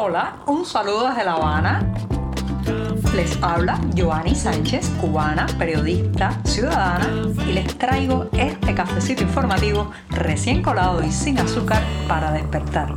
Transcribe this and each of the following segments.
Hola, un saludo desde La Habana. Les habla Joanny Sánchez, cubana, periodista, ciudadana, y les traigo este cafecito informativo recién colado y sin azúcar para despertar.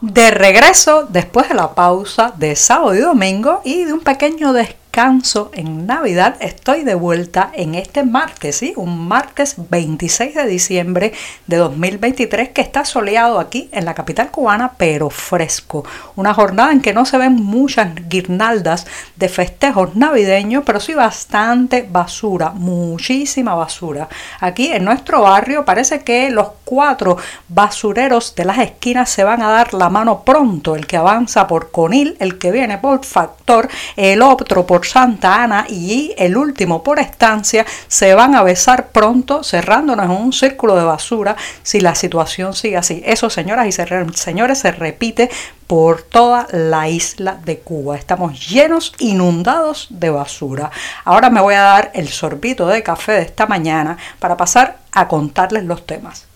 De regreso después de la pausa de sábado y domingo y de un pequeño descanso descanso en Navidad, estoy de vuelta en este martes, ¿sí? un martes 26 de diciembre de 2023 que está soleado aquí en la capital cubana, pero fresco. Una jornada en que no se ven muchas guirnaldas de festejos navideños, pero sí bastante basura, muchísima basura. Aquí en nuestro barrio parece que los cuatro basureros de las esquinas se van a dar la mano pronto, el que avanza por Conil, el que viene por Factor, el otro por Santa Ana y el último por estancia se van a besar pronto cerrándonos en un círculo de basura si la situación sigue así. Eso, señoras y señores, se repite por toda la isla de Cuba. Estamos llenos, inundados de basura. Ahora me voy a dar el sorbito de café de esta mañana para pasar a contarles los temas.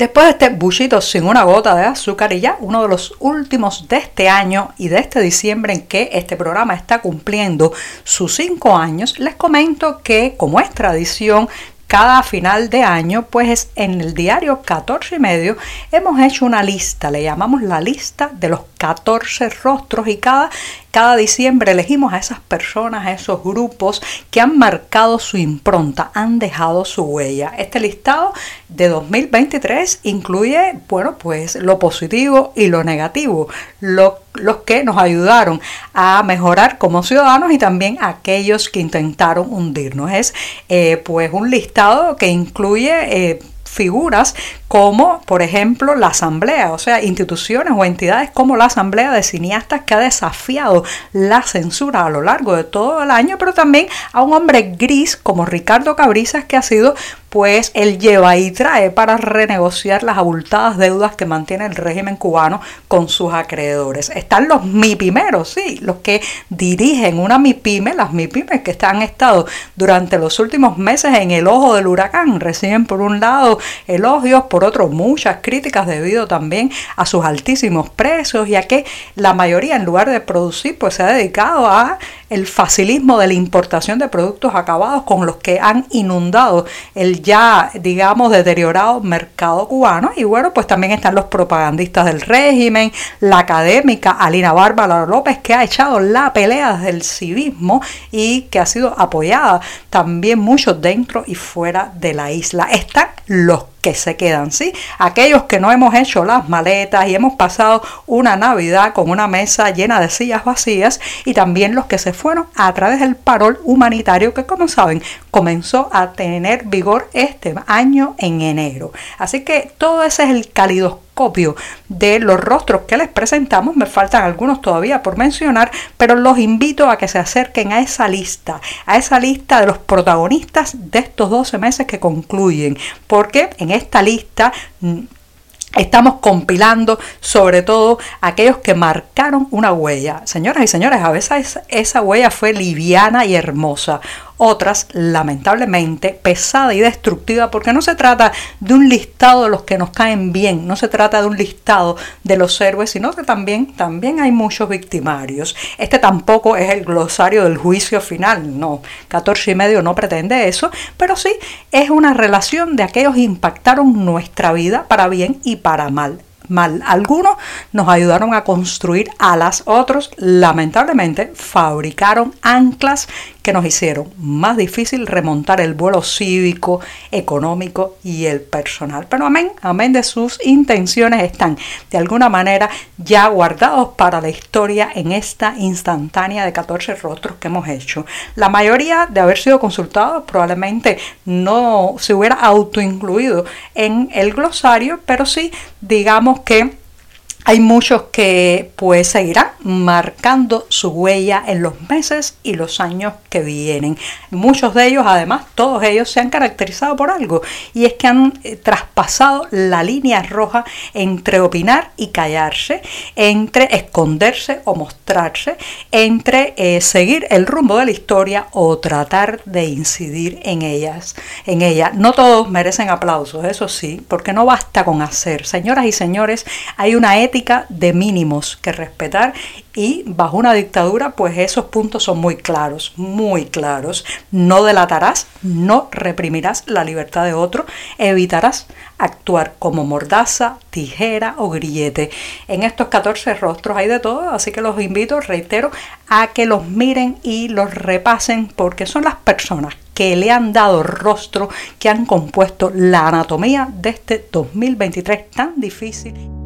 Después de este bullito sin una gota de azúcar y ya uno de los últimos de este año y de este diciembre en que este programa está cumpliendo sus cinco años, les comento que como es tradición, cada final de año, pues en el diario 14 y medio hemos hecho una lista, le llamamos la lista de los 14 rostros y cada cada diciembre elegimos a esas personas, a esos grupos que han marcado su impronta, han dejado su huella. Este listado de 2023 incluye, bueno, pues lo positivo y lo negativo, los que nos ayudaron a mejorar como ciudadanos y también aquellos que intentaron hundirnos. Es eh, pues un listado que incluye... Eh, figuras como, por ejemplo, la Asamblea, o sea, instituciones o entidades como la Asamblea de Cineastas que ha desafiado la censura a lo largo de todo el año, pero también a un hombre gris como Ricardo Cabrizas que ha sido pues él lleva y trae para renegociar las abultadas deudas que mantiene el régimen cubano con sus acreedores. Están los MIPIMeros, sí, los que dirigen una MIPIME, las MIPIMES que han estado durante los últimos meses en el ojo del huracán, reciben por un lado elogios, por otro muchas críticas debido también a sus altísimos precios y a que la mayoría en lugar de producir pues se ha dedicado a el facilismo de la importación de productos acabados con los que han inundado el ya, digamos, deteriorado mercado cubano. Y bueno, pues también están los propagandistas del régimen, la académica Alina Bárbara López, que ha echado la pelea del civismo y que ha sido apoyada también mucho dentro y fuera de la isla. Están los que se quedan, ¿sí? Aquellos que no hemos hecho las maletas y hemos pasado una Navidad con una mesa llena de sillas vacías y también los que se fueron a través del parol humanitario que como saben comenzó a tener vigor este año en enero. Así que todo ese es el calidoscopio de los rostros que les presentamos. Me faltan algunos todavía por mencionar, pero los invito a que se acerquen a esa lista, a esa lista de los protagonistas de estos 12 meses que concluyen, porque en esta lista mm, Estamos compilando sobre todo aquellos que marcaron una huella. Señoras y señores, a veces esa huella fue liviana y hermosa otras lamentablemente pesada y destructiva porque no se trata de un listado de los que nos caen bien, no se trata de un listado de los héroes, sino que también, también hay muchos victimarios. Este tampoco es el glosario del juicio final, no, 14 y medio no pretende eso, pero sí es una relación de aquellos que impactaron nuestra vida para bien y para mal mal. Algunos nos ayudaron a construir alas, otros lamentablemente fabricaron anclas nos hicieron más difícil remontar el vuelo cívico, económico y el personal. Pero amén, amén de sus intenciones están de alguna manera ya guardados para la historia en esta instantánea de 14 rostros que hemos hecho. La mayoría de haber sido consultados probablemente no se hubiera autoincluido en el glosario, pero sí digamos que hay muchos que pues seguirán marcando su huella en los meses y los años que vienen. Muchos de ellos, además, todos ellos se han caracterizado por algo y es que han eh, traspasado la línea roja entre opinar y callarse, entre esconderse o mostrarse, entre eh, seguir el rumbo de la historia o tratar de incidir en ellas, en ella. No todos merecen aplausos, eso sí, porque no basta con hacer. Señoras y señores, hay una de mínimos que respetar y bajo una dictadura pues esos puntos son muy claros, muy claros. No delatarás, no reprimirás la libertad de otro, evitarás actuar como mordaza, tijera o grillete. En estos 14 rostros hay de todo, así que los invito, reitero, a que los miren y los repasen porque son las personas que le han dado rostro, que han compuesto la anatomía de este 2023 tan difícil.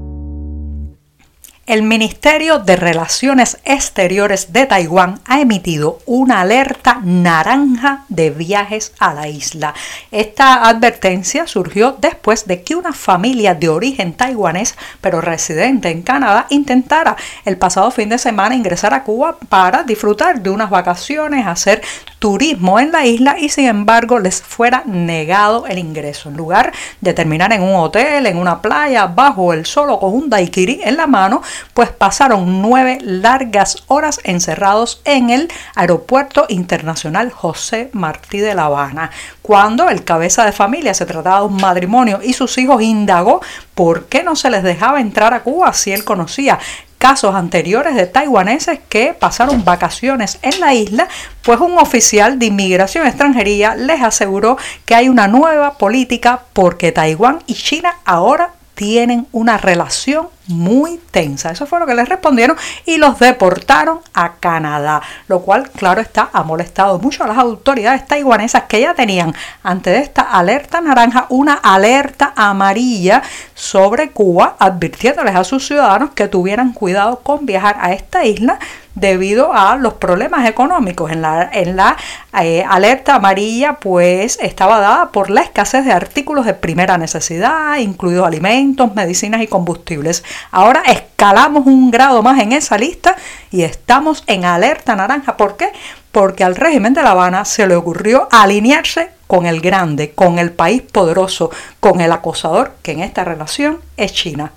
El Ministerio de Relaciones Exteriores de Taiwán ha emitido una alerta naranja de viajes a la isla. Esta advertencia surgió después de que una familia de origen taiwanés, pero residente en Canadá, intentara el pasado fin de semana ingresar a Cuba para disfrutar de unas vacaciones, hacer turismo en la isla y sin embargo les fuera negado el ingreso. En lugar de terminar en un hotel, en una playa, bajo el sol o con un daiquiri en la mano, pues pasaron nueve largas horas encerrados en el Aeropuerto Internacional José Martí de La Habana. Cuando el cabeza de familia se trataba de un matrimonio y sus hijos indagó por qué no se les dejaba entrar a Cuba si él conocía casos anteriores de taiwaneses que pasaron vacaciones en la isla, pues un oficial de inmigración extranjería les aseguró que hay una nueva política porque Taiwán y China ahora tienen una relación muy tensa. Eso fue lo que les respondieron y los deportaron a Canadá, lo cual, claro está, ha molestado mucho a las autoridades taiwanesas que ya tenían ante esta alerta naranja una alerta amarilla sobre Cuba, advirtiéndoles a sus ciudadanos que tuvieran cuidado con viajar a esta isla debido a los problemas económicos. En la, en la eh, alerta amarilla pues estaba dada por la escasez de artículos de primera necesidad, incluidos alimentos, medicinas y combustibles. Ahora escalamos un grado más en esa lista y estamos en alerta naranja. ¿Por qué? Porque al régimen de La Habana se le ocurrió alinearse con el grande, con el país poderoso, con el acosador, que en esta relación es China.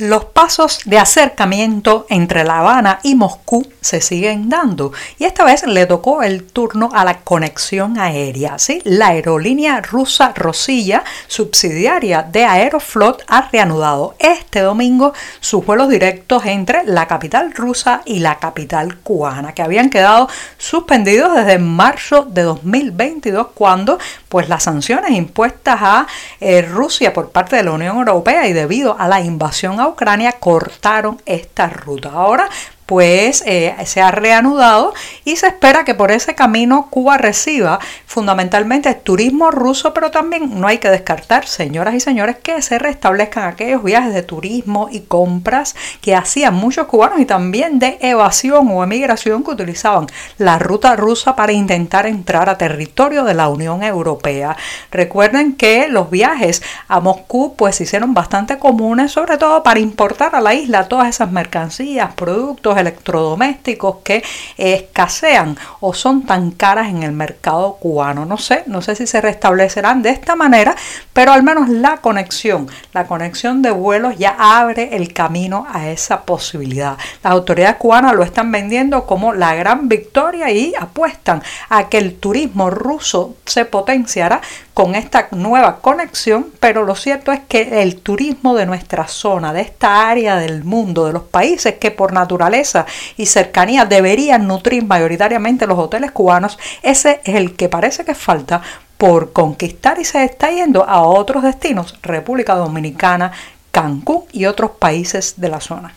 Los pasos de acercamiento entre La Habana y Moscú se siguen dando y esta vez le tocó el turno a la conexión aérea. ¿sí? La aerolínea rusa Rosilla, subsidiaria de Aeroflot, ha reanudado este domingo sus vuelos directos entre la capital rusa y la capital cubana, que habían quedado suspendidos desde marzo de 2022 cuando pues, las sanciones impuestas a eh, Rusia por parte de la Unión Europea y debido a la invasión a Ucrania cortaron esta ruta. Ahora pues eh, se ha reanudado y se espera que por ese camino Cuba reciba fundamentalmente turismo ruso, pero también no hay que descartar, señoras y señores, que se restablezcan aquellos viajes de turismo y compras que hacían muchos cubanos y también de evasión o emigración que utilizaban la ruta rusa para intentar entrar a territorio de la Unión Europea. Recuerden que los viajes a Moscú pues se hicieron bastante comunes, sobre todo para importar a la isla todas esas mercancías, productos, electrodomésticos que escasean o son tan caras en el mercado cubano. No sé, no sé si se restablecerán de esta manera, pero al menos la conexión, la conexión de vuelos ya abre el camino a esa posibilidad. Las autoridades cubanas lo están vendiendo como la gran victoria y apuestan a que el turismo ruso se potenciará con esta nueva conexión, pero lo cierto es que el turismo de nuestra zona, de esta área del mundo, de los países que por naturaleza y cercanía deberían nutrir mayoritariamente los hoteles cubanos, ese es el que parece que falta por conquistar y se está yendo a otros destinos, República Dominicana, Cancún y otros países de la zona.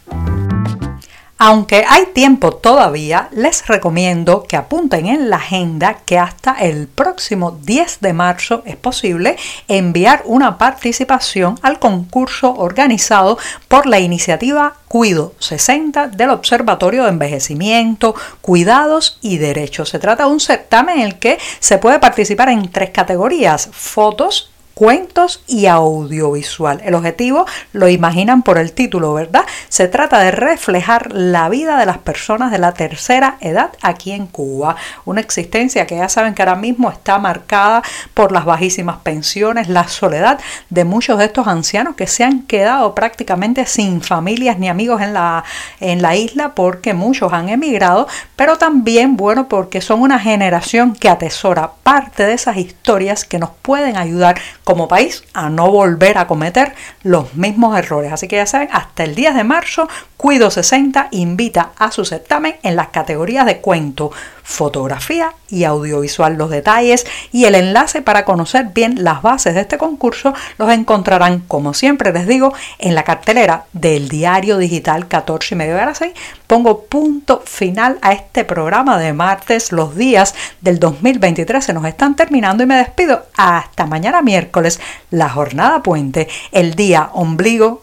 Aunque hay tiempo todavía, les recomiendo que apunten en la agenda que hasta el próximo 10 de marzo es posible enviar una participación al concurso organizado por la iniciativa Cuido 60 del Observatorio de Envejecimiento, Cuidados y Derechos. Se trata de un certamen en el que se puede participar en tres categorías, fotos, cuentos y audiovisual. El objetivo lo imaginan por el título, ¿verdad? Se trata de reflejar la vida de las personas de la tercera edad aquí en Cuba. Una existencia que ya saben que ahora mismo está marcada por las bajísimas pensiones, la soledad de muchos de estos ancianos que se han quedado prácticamente sin familias ni amigos en la, en la isla porque muchos han emigrado, pero también, bueno, porque son una generación que atesora parte de esas historias que nos pueden ayudar como país a no volver a cometer los mismos errores. Así que ya saben, hasta el 10 de marzo, Cuido 60 invita a su certamen en las categorías de cuento, fotografía y audiovisual. Los detalles y el enlace para conocer bien las bases de este concurso los encontrarán, como siempre les digo, en la cartelera del diario digital 14 y medio de las 6. Pongo punto final a este programa de martes. Los días del 2023 se nos están terminando y me despido hasta mañana miércoles, la jornada puente, el día ombligo